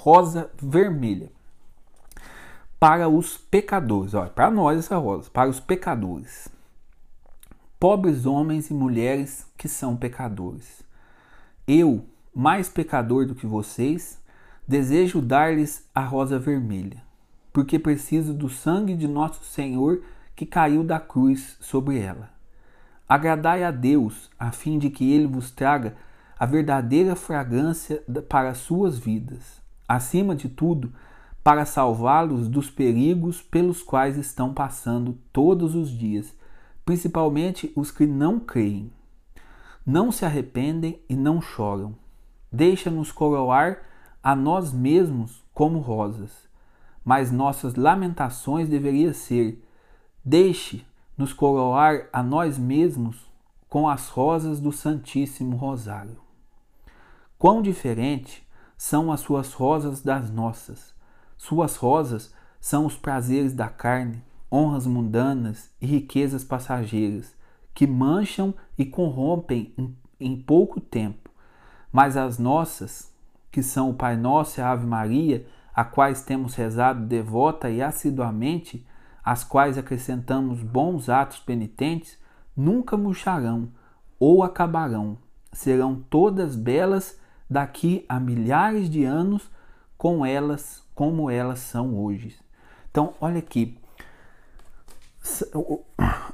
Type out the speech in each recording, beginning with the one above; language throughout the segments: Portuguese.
rosa vermelha. Para os pecadores, olha, para nós essa rosa, para os pecadores. Pobres homens e mulheres que são pecadores. Eu, mais pecador do que vocês, desejo dar-lhes a rosa vermelha, porque preciso do sangue de nosso Senhor que caiu da cruz sobre ela. Agradai a Deus, a fim de que ele vos traga a verdadeira fragrância para as suas vidas. Acima de tudo, para salvá-los dos perigos pelos quais estão passando todos os dias, principalmente os que não creem. Não se arrependem e não choram. Deixa-nos coroar a nós mesmos como rosas, mas nossas lamentações deveriam ser: deixe-nos coroar a nós mesmos com as rosas do Santíssimo Rosário. Quão diferente são as suas rosas das nossas! Suas rosas são os prazeres da carne, honras mundanas e riquezas passageiras, que mancham e corrompem em, pouco tempo. Mas as nossas, que são o Pai Nosso e a Ave Maria, a quais temos rezado devota e assiduamente, às quais acrescentamos bons atos penitentes, nunca murcharão ou acabarão. Serão todas belas daqui a milhares de anos com elas como elas são hoje. Então, olha aqui.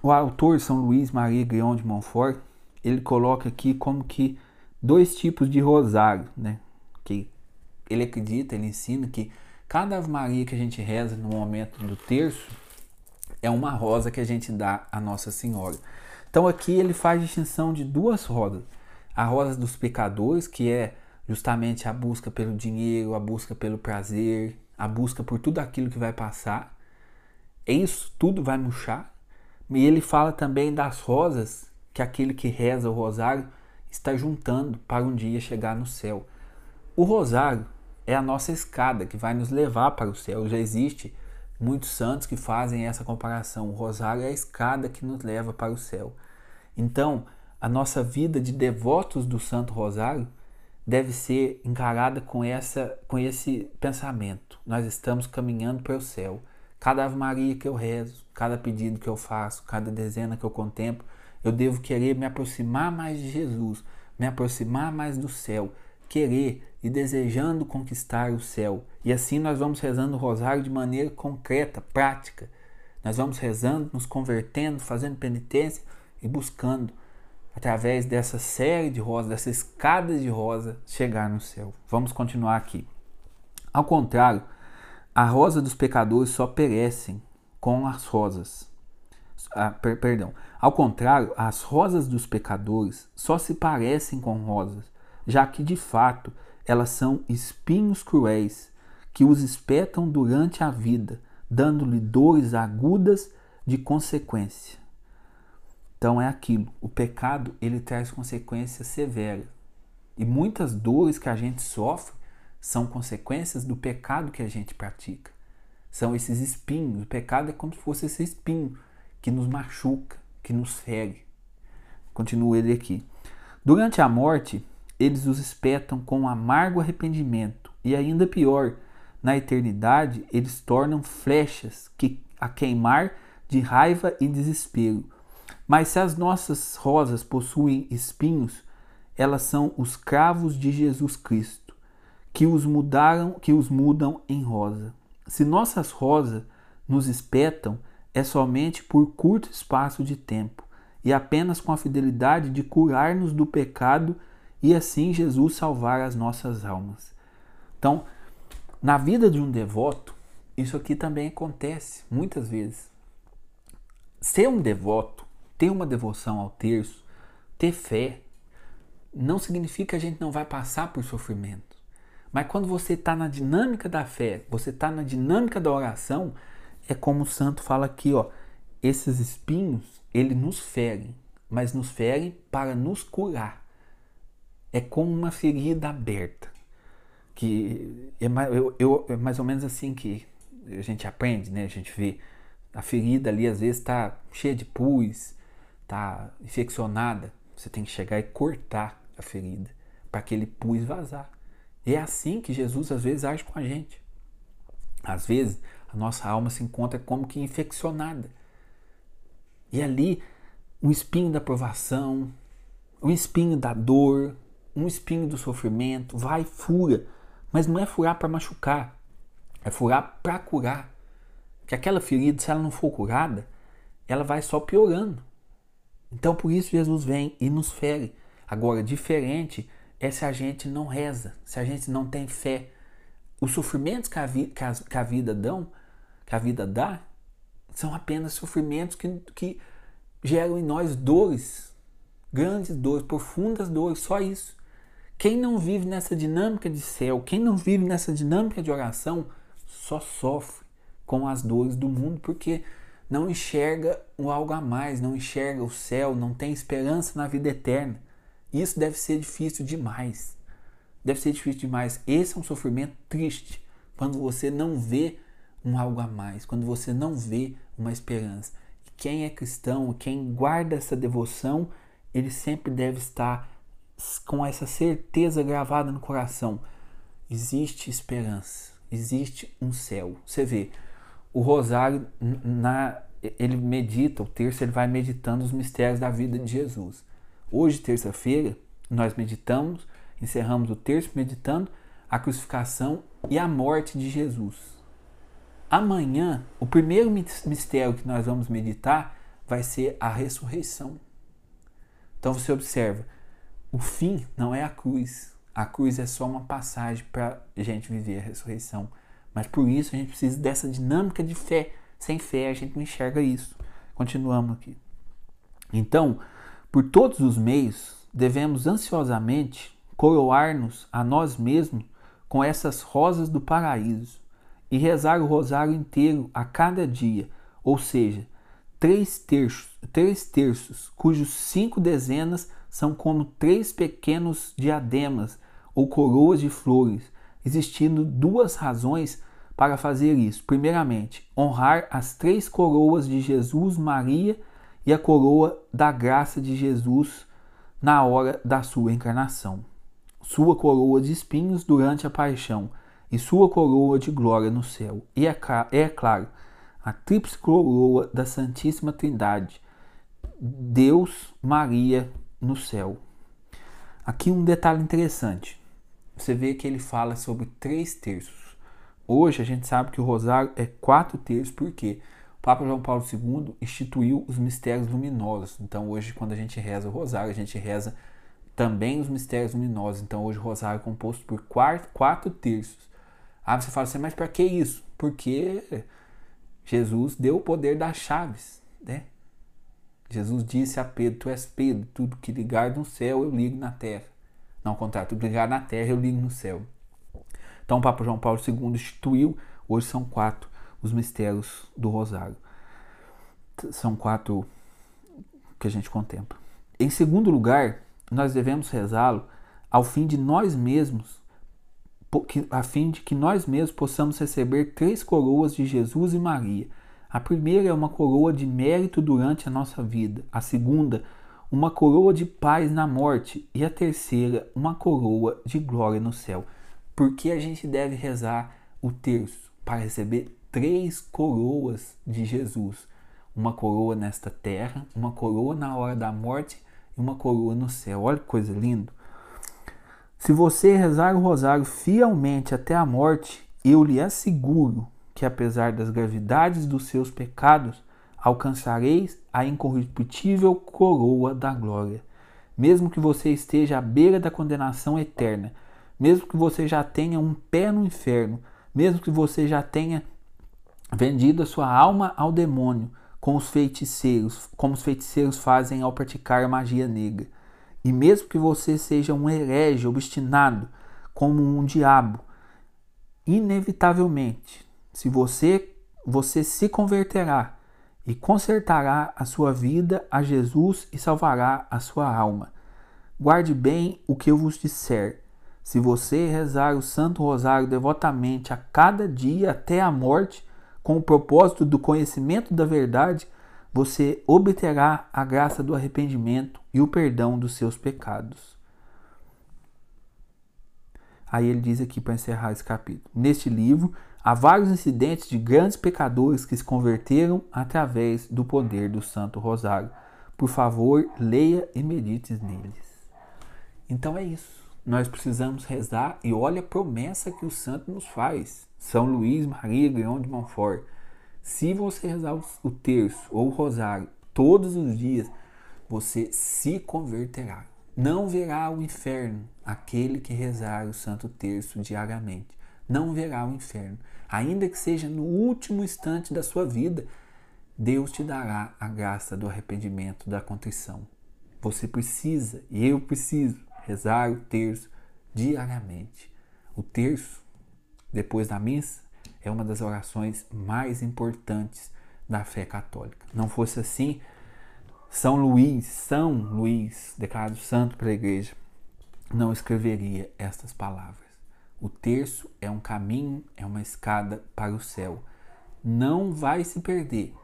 O, autor São Luís Maria Grion de Montfort, ele coloca aqui como que dois tipos de rosário, né? Que ele acredita, ele ensina que cada Ave Maria que a gente reza no momento do terço é uma rosa que a gente dá à Nossa Senhora. Então aqui ele faz distinção de duas rosas. A rosa dos pecadores, que é justamente a busca pelo dinheiro, a busca pelo prazer, a busca por tudo aquilo que vai passar. É isso tudo vai murchar. E ele fala também das rosas que aquele que reza o rosário está juntando para um dia chegar no céu. O rosário é a nossa escada que vai nos levar para o céu. Já existe muitos santos que fazem essa comparação. O rosário é a escada que nos leva para o céu. Então, a nossa vida de devotos do Santo Rosário deve ser encarada com, essa, com esse pensamento. Nós estamos caminhando para o céu. Cada Ave Maria que eu rezo, cada pedido que eu faço, cada dezena que eu contemplo, eu devo querer me aproximar mais de Jesus, me aproximar mais do céu, querer e desejando conquistar o céu. E assim nós vamos rezando o rosário de maneira concreta, prática. Nós vamos rezando, nos convertendo, fazendo penitência e buscando através dessa série de rosas, dessa escada de rosa, chegar no céu. Vamos continuar aqui. Ao contrário, a rosa dos pecadores só perecem com as rosas. Ah, per, perdão. Ao contrário, as rosas dos pecadores só se parecem com rosas, já que de fato elas são espinhos cruéis que os espetam durante a vida, dando-lhe dores agudas de consequência. Então é aquilo, o pecado ele traz consequências severas. E muitas dores que a gente sofre são consequências do pecado que a gente pratica. São esses espinhos. O pecado é como se fosse esse espinho que nos machuca, que nos fere. Continua ele aqui. Durante a morte, eles os espetam com amargo arrependimento. E ainda pior, na eternidade, eles tornam flechas que a queimar de raiva e desespero mas se as nossas rosas possuem espinhos, elas são os cravos de Jesus Cristo, que os mudaram, que os mudam em rosa. Se nossas rosas nos espetam, é somente por curto espaço de tempo e apenas com a fidelidade de curar-nos do pecado e assim Jesus salvar as nossas almas. Então, na vida de um devoto, isso aqui também acontece muitas vezes. Ser um devoto ter uma devoção ao terço, ter fé, não significa que a gente não vai passar por sofrimento. Mas quando você está na dinâmica da fé, você está na dinâmica da oração, é como o santo fala aqui, ó, esses espinhos, ele nos ferem, mas nos ferem para nos curar. É como uma ferida aberta, que é mais, eu, eu, é mais ou menos assim que a gente aprende, né? A gente vê a ferida ali às vezes está cheia de pus, está infeccionada, você tem que chegar e cortar a ferida para aquele pus vazar. E é assim que Jesus às vezes age com a gente. Às vezes a nossa alma se encontra como que infeccionada. E ali um espinho da provação, um espinho da dor, um espinho do sofrimento, vai fura, mas não é furar para machucar, é furar para curar. Que aquela ferida, se ela não for curada, ela vai só piorando. Então por isso Jesus vem e nos fere. Agora, diferente é se a gente não reza, se a gente não tem fé. Os sofrimentos que a, vi, que a, que a vida dão, que a vida dá, são apenas sofrimentos que, que geram em nós dores, grandes dores, profundas dores, só isso. Quem não vive nessa dinâmica de céu, quem não vive nessa dinâmica de oração, só sofre com as dores do mundo, porque não enxerga o algo a mais, não enxerga o céu, não tem esperança na vida eterna. Isso deve ser difícil demais. Deve ser difícil demais. Esse é um sofrimento triste quando você não vê um algo a mais, quando você não vê uma esperança. E quem é cristão, quem guarda essa devoção, ele sempre deve estar com essa certeza gravada no coração. Existe esperança, existe um céu. Você vê, o rosário, na, ele medita, o terço ele vai meditando os mistérios da vida de Jesus. Hoje, terça-feira, nós meditamos, encerramos o terço meditando a crucificação e a morte de Jesus. Amanhã, o primeiro mistério que nós vamos meditar vai ser a ressurreição. Então você observa, o fim não é a cruz. A cruz é só uma passagem para a gente viver a ressurreição. Mas por isso a gente precisa dessa dinâmica de fé. Sem fé a gente não enxerga isso. Continuamos aqui. Então, por todos os meios, devemos ansiosamente coroar-nos a nós mesmos com essas rosas do paraíso e rezar o rosário inteiro a cada dia, ou seja, três terços, três terços, cujos cinco dezenas são como três pequenos diademas ou coroas de flores, existindo duas razões para fazer isso. Primeiramente, honrar as três coroas de Jesus, Maria e a coroa da graça de Jesus na hora da sua encarnação. Sua coroa de espinhos durante a paixão e sua coroa de glória no céu. E é, é claro, a tríplice coroa da Santíssima Trindade, Deus, Maria no céu. Aqui um detalhe interessante. Você vê que ele fala sobre três terços. Hoje a gente sabe que o rosário é quatro terços, por quê? O Papa João Paulo II instituiu os mistérios luminosos. Então hoje, quando a gente reza o rosário, a gente reza também os mistérios luminosos. Então hoje o rosário é composto por quatro, quatro terços. Ah, você fala assim, mas para que isso? Porque Jesus deu o poder das chaves, né? Jesus disse a Pedro: Tu és Pedro, tudo que ligar no céu eu ligo na terra. Não, ao contrário, tudo ligar na terra eu ligo no céu. Então, o Papa João Paulo II instituiu, hoje são quatro os mistérios do Rosário. São quatro que a gente contempla. Em segundo lugar, nós devemos rezá-lo ao fim de nós mesmos a fim de que nós mesmos possamos receber três coroas de Jesus e Maria. A primeira é uma coroa de mérito durante a nossa vida, a segunda, uma coroa de paz na morte, e a terceira, uma coroa de glória no céu. Porque a gente deve rezar o terço para receber três coroas de Jesus: uma coroa nesta terra, uma coroa na hora da morte e uma coroa no céu. Olha que coisa linda! Se você rezar o rosário fielmente até a morte, eu lhe asseguro que, apesar das gravidades dos seus pecados, alcançareis a incorruptível coroa da glória. Mesmo que você esteja à beira da condenação eterna, mesmo que você já tenha um pé no inferno, mesmo que você já tenha vendido a sua alma ao demônio, com os feiticeiros, como os feiticeiros fazem ao praticar magia negra. E mesmo que você seja um herege obstinado, como um diabo, inevitavelmente, se você você se converterá e consertará a sua vida a Jesus e salvará a sua alma. Guarde bem o que eu vos disser. Se você rezar o Santo Rosário devotamente a cada dia até a morte, com o propósito do conhecimento da verdade, você obterá a graça do arrependimento e o perdão dos seus pecados. Aí ele diz aqui para encerrar esse capítulo: Neste livro há vários incidentes de grandes pecadores que se converteram através do poder do Santo Rosário. Por favor, leia e medite neles. Então é isso. Nós precisamos rezar e olha a promessa que o santo nos faz. São Luís Maria Grião de Montfort. Se você rezar o terço ou o rosário todos os dias, você se converterá. Não verá o inferno aquele que rezar o Santo Terço diariamente. Não verá o inferno. Ainda que seja no último instante da sua vida, Deus te dará a graça do arrependimento, da contrição. Você precisa, e eu preciso, rezar o terço diariamente. O terço, depois da missa, é uma das orações mais importantes da fé católica. Não fosse assim, são Luís, São Luís, declarado santo pela igreja, não escreveria estas palavras. O terço é um caminho, é uma escada para o céu. Não vai se perder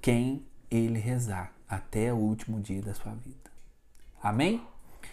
quem ele rezar até o último dia da sua vida. Amém?